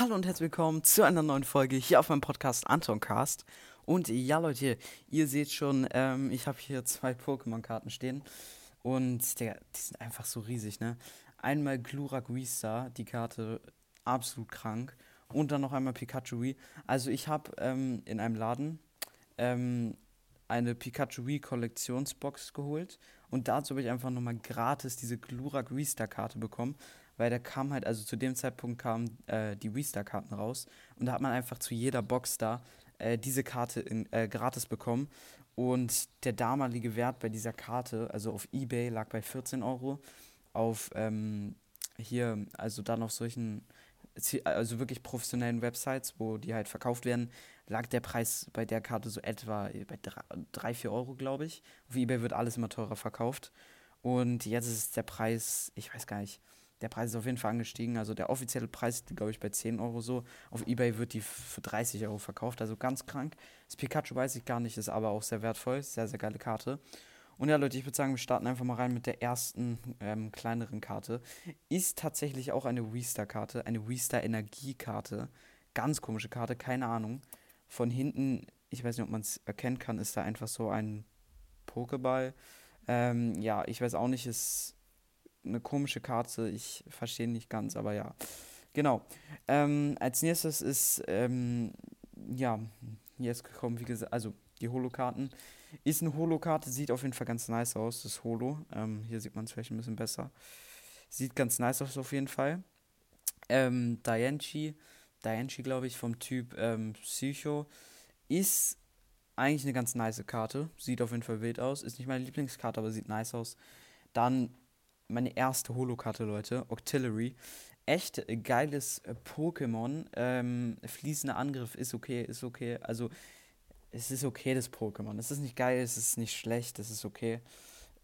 Hallo und herzlich willkommen zu einer neuen Folge hier auf meinem Podcast Antoncast. Und ja, Leute, ihr seht schon, ähm, ich habe hier zwei Pokémon-Karten stehen. Und der, die sind einfach so riesig, ne? Einmal Glurak Vista, die Karte absolut krank. Und dann noch einmal Pikachu Wii. Also ich habe ähm, in einem Laden ähm, eine Pikachu Wii Kollektionsbox geholt. Und dazu habe ich einfach nochmal gratis diese Glurak Vista Karte bekommen weil da kam halt, also zu dem Zeitpunkt kamen äh, die Wii-Star-Karten raus und da hat man einfach zu jeder Box da äh, diese Karte in, äh, gratis bekommen. Und der damalige Wert bei dieser Karte, also auf Ebay, lag bei 14 Euro. Auf ähm, hier, also dann auf solchen, also wirklich professionellen Websites, wo die halt verkauft werden, lag der Preis bei der Karte so etwa bei 3, 4 Euro, glaube ich. Auf Ebay wird alles immer teurer verkauft. Und jetzt ist der Preis, ich weiß gar nicht, der Preis ist auf jeden Fall angestiegen. Also der offizielle Preis ist, glaube ich, bei 10 Euro so. Auf Ebay wird die für 30 Euro verkauft. Also ganz krank. Das Pikachu weiß ich gar nicht, ist aber auch sehr wertvoll. Sehr, sehr geile Karte. Und ja, Leute, ich würde sagen, wir starten einfach mal rein mit der ersten ähm, kleineren Karte. Ist tatsächlich auch eine Wii-Star-Karte, eine Wii-Star Energiekarte. Ganz komische Karte, keine Ahnung. Von hinten, ich weiß nicht, ob man es erkennen kann, ist da einfach so ein Pokéball. Ähm, ja, ich weiß auch nicht, ist eine komische Karte. Ich verstehe nicht ganz, aber ja. Genau. Ähm, als nächstes ist, ähm, ja, jetzt gekommen, wie gesagt, also die Holo-Karten. Ist eine Holo-Karte, sieht auf jeden Fall ganz nice aus, das Holo. Ähm, hier sieht man es vielleicht ein bisschen besser. Sieht ganz nice aus auf jeden Fall. Ähm, Dianchi, Dianchi glaube ich, vom Typ ähm, Psycho, ist eigentlich eine ganz nice Karte. Sieht auf jeden Fall wild aus. Ist nicht meine Lieblingskarte, aber sieht nice aus. Dann meine erste Holokarte, Leute. Octillery. Echt geiles äh, Pokémon. Ähm, fließender Angriff ist okay, ist okay. Also, es ist okay, das Pokémon. Es ist nicht geil, es ist nicht schlecht, es ist okay.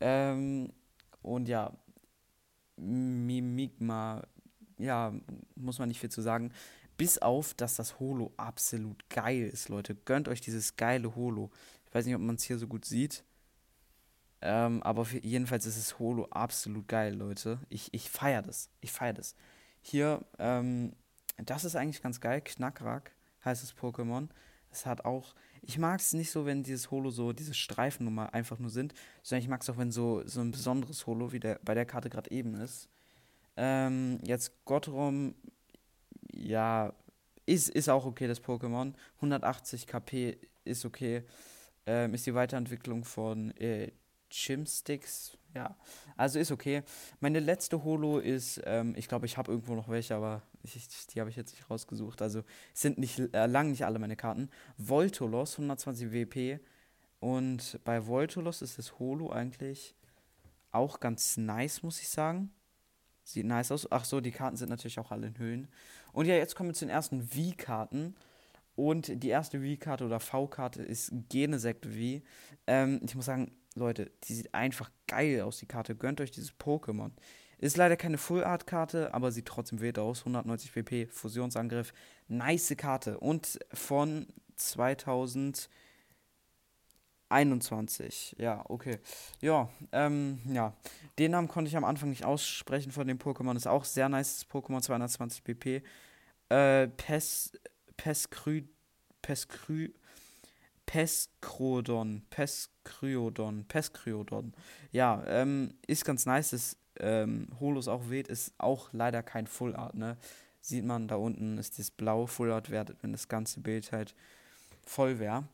Ähm, und ja, Mimigma, ja, muss man nicht viel zu sagen. Bis auf, dass das Holo absolut geil ist, Leute. Gönnt euch dieses geile Holo. Ich weiß nicht, ob man es hier so gut sieht. Ähm, aber jedenfalls ist es Holo absolut geil, Leute. Ich, ich feiere das. Ich feiere das. Hier, ähm, das ist eigentlich ganz geil. Knackrack heißt das Pokémon. Es hat auch. Ich mag es nicht so, wenn dieses Holo so, diese Streifen nur mal einfach nur sind, sondern ich mag es auch, wenn so, so ein besonderes Holo, wie der bei der Karte gerade eben ist. Ähm, jetzt Gottrom, ja, ist, ist auch okay, das Pokémon. 180 KP ist okay. Ähm, ist die Weiterentwicklung von äh, Chimsticks. Ja, also ist okay. Meine letzte Holo ist, ähm, ich glaube, ich habe irgendwo noch welche, aber ich, die habe ich jetzt nicht rausgesucht. Also sind nicht äh, lang nicht alle meine Karten. Voltolos 120 WP und bei Voltolos ist das Holo eigentlich auch ganz nice, muss ich sagen. Sieht nice aus. Ach so, die Karten sind natürlich auch alle in Höhen. Und ja, jetzt kommen wir zu den ersten V-Karten. Und die erste V-Karte oder V-Karte ist Genesect V. Ähm, ich muss sagen, Leute, die sieht einfach geil aus, die Karte. Gönnt euch dieses Pokémon. Ist leider keine Full Art Karte, aber sieht trotzdem wild aus. 190 PP, Fusionsangriff. Nice Karte. Und von 2021. Ja, okay. Ja, ähm, ja. Den Namen konnte ich am Anfang nicht aussprechen von dem Pokémon. Ist auch sehr nice, Pokémon 220 PP. Äh, Pes, Peskrü, Peskrü, Peskrodon, Peskryodon, Peskryodon. Ja, ähm, ist ganz nice, dass ähm, Holos auch weht, ist auch leider kein Full Art, ne? Sieht man, da unten ist das Blau Full Art wert, wenn das ganze Bild halt voll wäre.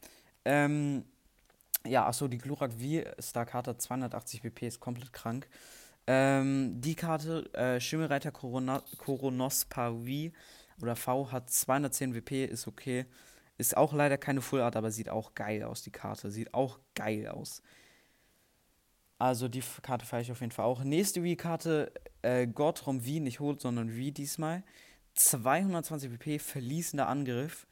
Ähm, ja, achso, die Glurak V-Star-Karte 280 PP ist komplett krank. Ähm, die Karte, äh, Schimmelreiter Corona Coronospa V oder V hat 210 WP, ist okay. Ist auch leider keine Full Art, aber sieht auch geil aus, die Karte. Sieht auch geil aus. Also die Karte feiere ich auf jeden Fall auch. Nächste Wii-Karte, äh, Gottrom Wien, nicht holt, sondern Wii diesmal. 220 PP, verließender Angriff.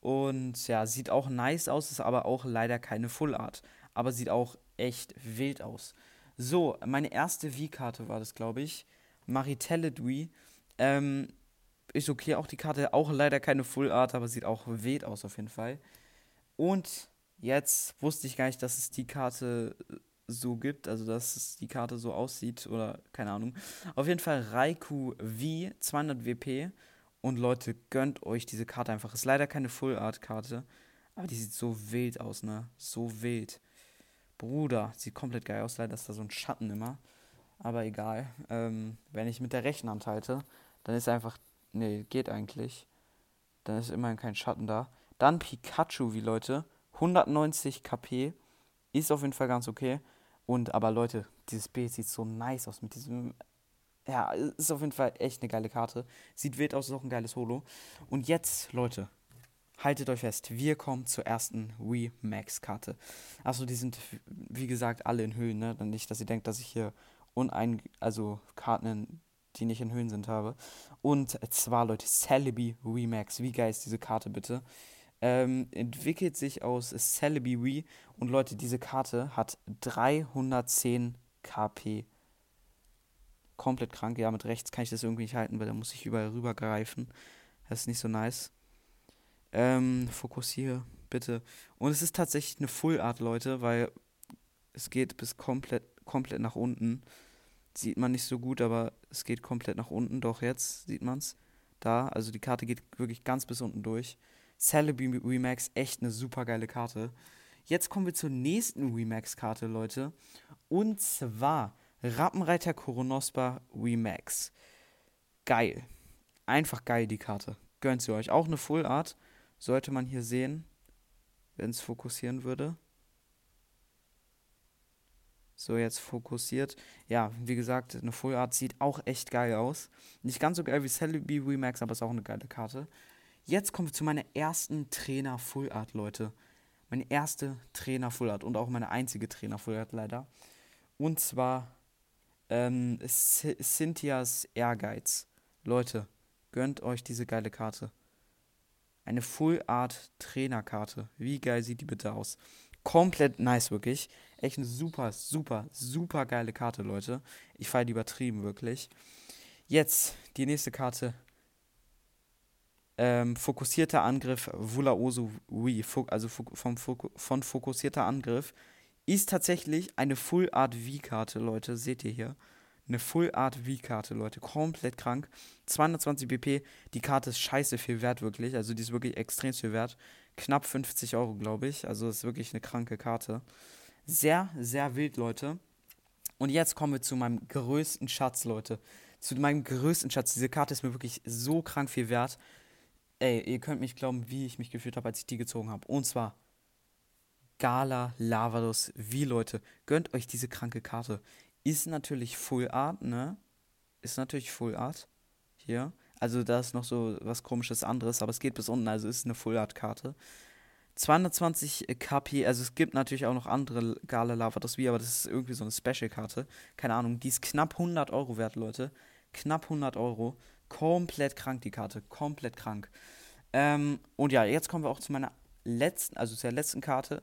Und ja, sieht auch nice aus, ist aber auch leider keine Full Art. Aber sieht auch echt wild aus. So, meine erste Wii-Karte war das, glaube ich. Maritelle Dui. Ähm, ist okay, auch die Karte, auch leider keine Full Art, aber sieht auch weht aus auf jeden Fall. Und jetzt wusste ich gar nicht, dass es die Karte so gibt, also dass es die Karte so aussieht oder keine Ahnung. Auf jeden Fall Raikou V 200 WP Und Leute, gönnt euch diese Karte einfach. Ist leider keine Full Art Karte, aber die sieht so wild aus, ne? So wild. Bruder, sieht komplett geil aus. Leider ist da so ein Schatten immer. Aber egal. Ähm, wenn ich mit der rechten Hand halte, dann ist einfach. Nee, geht eigentlich. Dann ist immerhin kein Schatten da. Dann Pikachu, wie Leute. 190 KP. Ist auf jeden Fall ganz okay. Und aber Leute, dieses Bild sieht so nice aus mit diesem. Ja, ist auf jeden Fall echt eine geile Karte. Sieht wild aus, ist auch ein geiles Holo. Und jetzt, Leute, haltet euch fest, wir kommen zur ersten Wii Max Karte. Achso, die sind, wie gesagt, alle in Höhen, ne? Nicht, dass ihr denkt, dass ich hier unein, also Karten, die nicht in Höhen sind, habe. Und zwar, Leute, Celebi Wii Max. Wie geil ist diese Karte bitte? Ähm, entwickelt sich aus Celebi Wii. Und Leute, diese Karte hat 310 KP. Komplett krank. Ja, mit rechts kann ich das irgendwie nicht halten, weil da muss ich überall rübergreifen. Das ist nicht so nice. Ähm, fokussiere, bitte. Und es ist tatsächlich eine Full Art, Leute, weil es geht bis komplett, komplett nach unten. Sieht man nicht so gut, aber es geht komplett nach unten. Doch jetzt sieht man es. Da, also die Karte geht wirklich ganz bis unten durch. Celebi Remax, echt eine super geile Karte. Jetzt kommen wir zur nächsten Remax-Karte, Leute. Und zwar Rappenreiter Koronospa Remax. Geil. Einfach geil, die Karte. Gönnt sie euch. Auch eine Full Art sollte man hier sehen, wenn es fokussieren würde. So, jetzt fokussiert. Ja, wie gesagt, eine Full Art sieht auch echt geil aus. Nicht ganz so geil wie Celebi Remax, aber ist auch eine geile Karte. Jetzt kommen wir zu meiner ersten Trainer Full Art, Leute. Meine erste Trainer Full Art und auch meine einzige Trainer Full Art leider. Und zwar ähm, Cynthias Ehrgeiz. Leute, gönnt euch diese geile Karte. Eine Full Art Trainerkarte. Wie geil sieht die bitte aus? Komplett nice, wirklich. Echt eine super, super, super geile Karte, Leute. Ich feiere die übertrieben, wirklich. Jetzt die nächste Karte. Ähm, fokussierter Angriff Wulaosu Wii, also vom, von fokussierter Angriff, ist tatsächlich eine Full Art V-Karte, Leute. Seht ihr hier? Eine Full Art V-Karte, Leute. Komplett krank. 220 BP. Die Karte ist scheiße viel wert, wirklich. Also die ist wirklich extrem viel wert. Knapp 50 Euro, glaube ich. Also ist wirklich eine kranke Karte. Sehr, sehr wild, Leute. Und jetzt kommen wir zu meinem größten Schatz, Leute. Zu meinem größten Schatz. Diese Karte ist mir wirklich so krank viel wert. Ey, ihr könnt mich glauben, wie ich mich gefühlt habe, als ich die gezogen habe. Und zwar Gala Lavados Wie, Leute. Gönnt euch diese kranke Karte. Ist natürlich Full Art, ne? Ist natürlich Full Art. Hier. Also da ist noch so was komisches anderes, aber es geht bis unten, also ist eine Full Art Karte. 220 KP, also es gibt natürlich auch noch andere Gala Lavados wie, aber das ist irgendwie so eine Special-Karte. Keine Ahnung, die ist knapp 100 Euro wert, Leute. Knapp 100 Euro. Komplett krank, die Karte. Komplett krank. Ähm, und ja, jetzt kommen wir auch zu meiner letzten, also zur letzten Karte.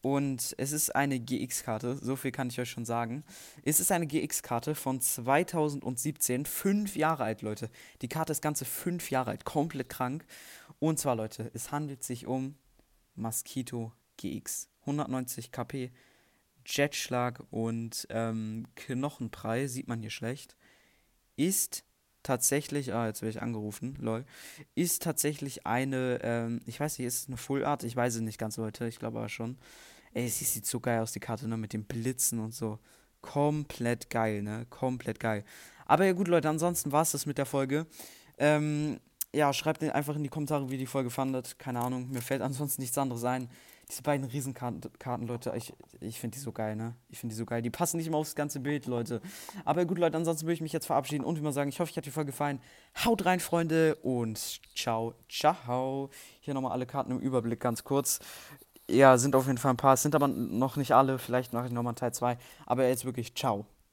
Und es ist eine GX-Karte, so viel kann ich euch schon sagen. Es ist eine GX-Karte von 2017, fünf Jahre alt, Leute. Die Karte ist ganze fünf Jahre alt, komplett krank. Und zwar, Leute, es handelt sich um Mosquito GX. 190 KP, Jetschlag und ähm, Knochenprall, sieht man hier schlecht. Ist tatsächlich, ah, jetzt werde ich angerufen, lol, ist tatsächlich eine, ähm, ich weiß nicht, ist es eine Full Art? Ich weiß es nicht ganz, Leute, ich glaube aber schon. Ey, sie sieht so geil aus, die Karte, ne, mit den Blitzen und so. Komplett geil, ne, komplett geil. Aber ja gut, Leute, ansonsten war es das mit der Folge. Ähm, ja, schreibt einfach in die Kommentare, wie ihr die Folge fandet. Keine Ahnung, mir fällt ansonsten nichts anderes ein. Diese beiden Riesenkarten, Leute, ich, ich finde die so geil, ne? Ich finde die so geil. Die passen nicht immer aufs ganze Bild, Leute. Aber gut, Leute, ansonsten würde ich mich jetzt verabschieden und wie mal sagen, ich hoffe, euch hat die Folge gefallen. Haut rein, Freunde, und ciao, ciao. Hier nochmal alle Karten im Überblick ganz kurz. Ja, sind auf jeden Fall ein paar. Sind aber noch nicht alle. Vielleicht mache ich nochmal Teil 2. Aber jetzt wirklich ciao.